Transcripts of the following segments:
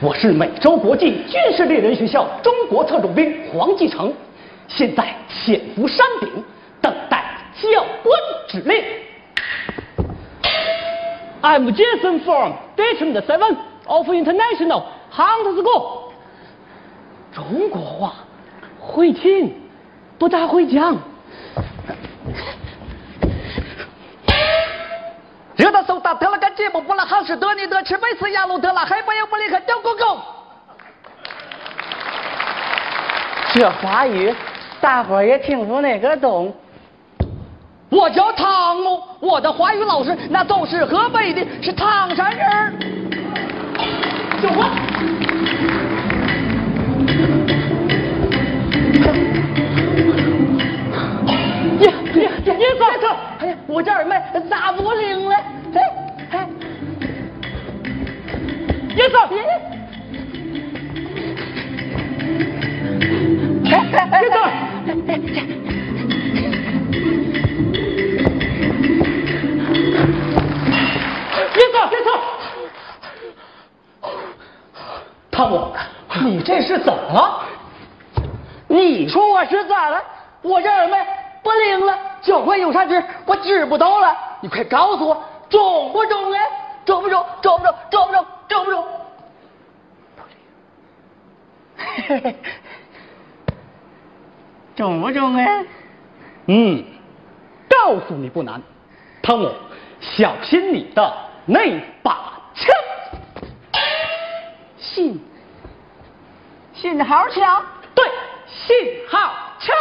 我是美洲国际军事猎人学校中国特种兵黄继成，现在潜伏山顶，等待教官指令。I'm Jason from Detachment Seven of International Hunter School。中国话会听，不大会讲。热的手打特了个节目，布拉好士德尼德吃贝斯亚鲁德拉黑不又不离开屌狗狗。这华语，大伙儿也听出哪个懂。我叫汤姆，我的华语老师那都是河北的，是唐山人。小花，你说我是咋了？我这耳麦不灵了，教官有啥治？我知不道了。你快告诉我，中不中哎？中不中？中不中？中不中？中不中？嘿嘿，中不中哎？嗯，告诉你不难，汤姆，小心你的那把枪。信信号枪。信号枪。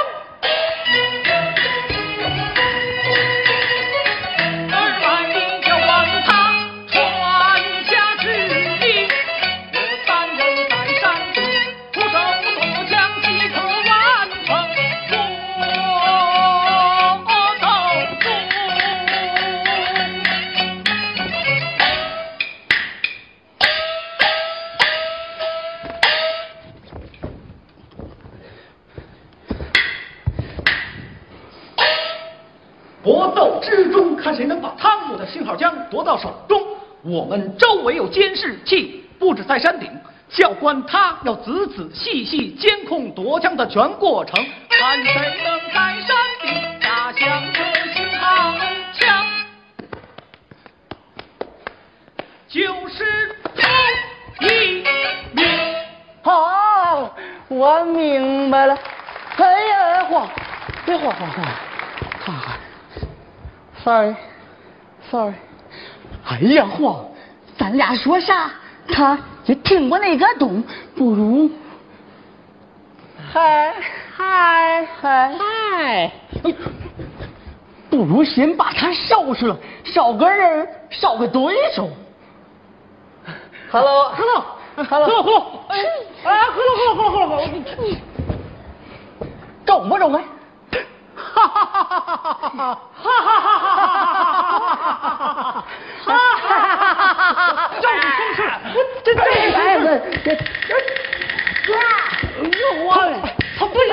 搏斗之中，看谁能把汤姆的信号枪夺到手中。我们周围有监视器，布置在山顶。教官他要仔仔细细监控夺枪的全过程，看谁能在山顶打响这信号枪，就是头一名。好，我明白了。哎呀，晃，别晃晃晃。Sorry，Sorry。哎呀，晃，咱俩说啥，他也听不那个懂，不如。嗨嗨嗨嗨！不如先把他收拾了，少个人，少个对手。Hello，Hello，Hello，Hello，哎，哎，Hello，Hello，Hello，Hello，中不中啊？哈哈哈哈哈哈！哈哈哈哈哈哈！哈哈哈哈！就是就是，这这这这这，又忘了，他不行。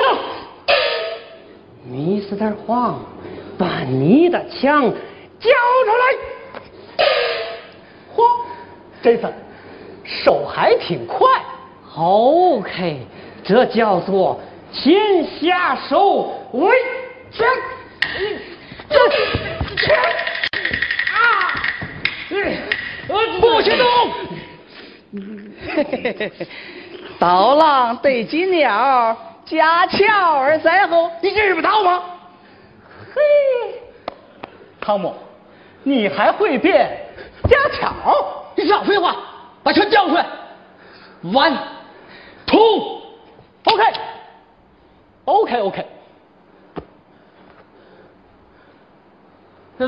你是点慌，把你的枪交出来。嚯，这次手还挺快。OK，这叫做先下手为强。这枪啊！不许动！嘿嘿嘿嘿，刀郎对金鸟，架桥而在后，你知不道吗？嘿，汤姆，你还会变架桥？你少废话，把枪交出来。One, two, OK，OK，OK。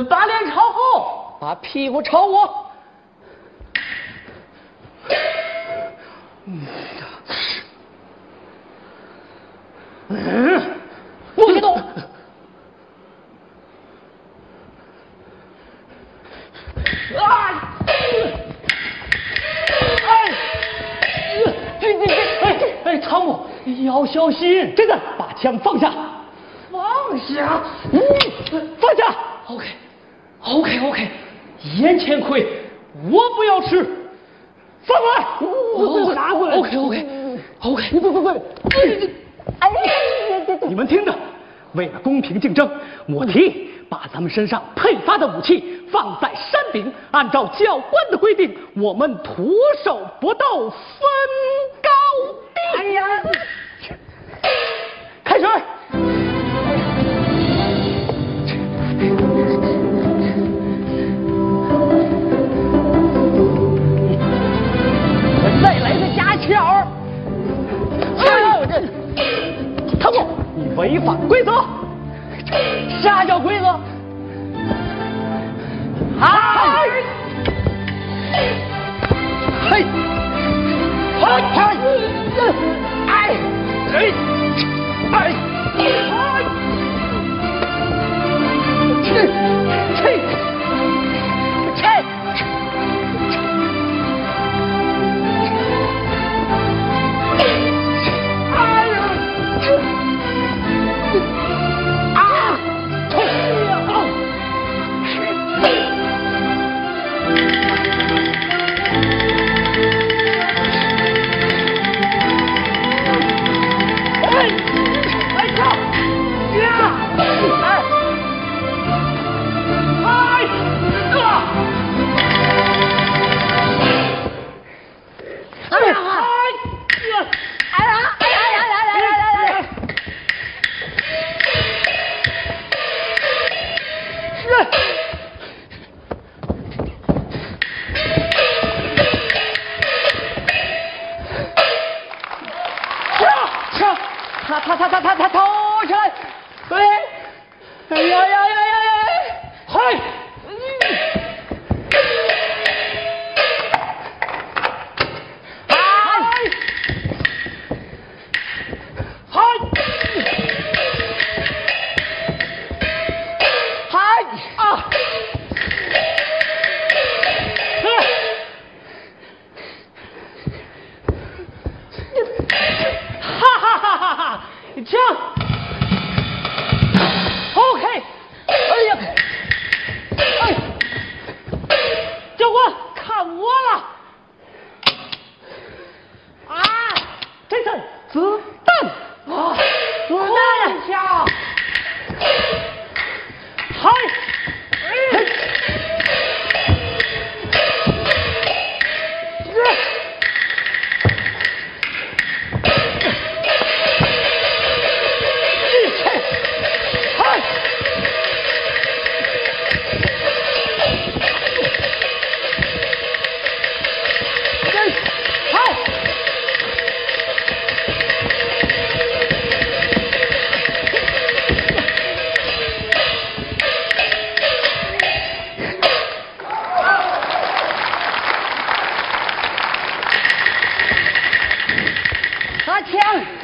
把脸朝后，把屁股朝我。嗯，不许动。啊！哎，这这这，哎哎，汤姆，要小心，真的把枪放下，放下，嗯，放下。OK，OK，OK，眼前亏，我不要吃，放过来。我拿过来。OK OK OK，你不不你们听着，为了公平竞争，我提议把咱们身上配发的武器放在山顶，按照教官的规定，我们徒手搏斗，分高低。哎呀，开始。违反规则。啥叫规则？嗨！嘿！好，他他他他拿枪。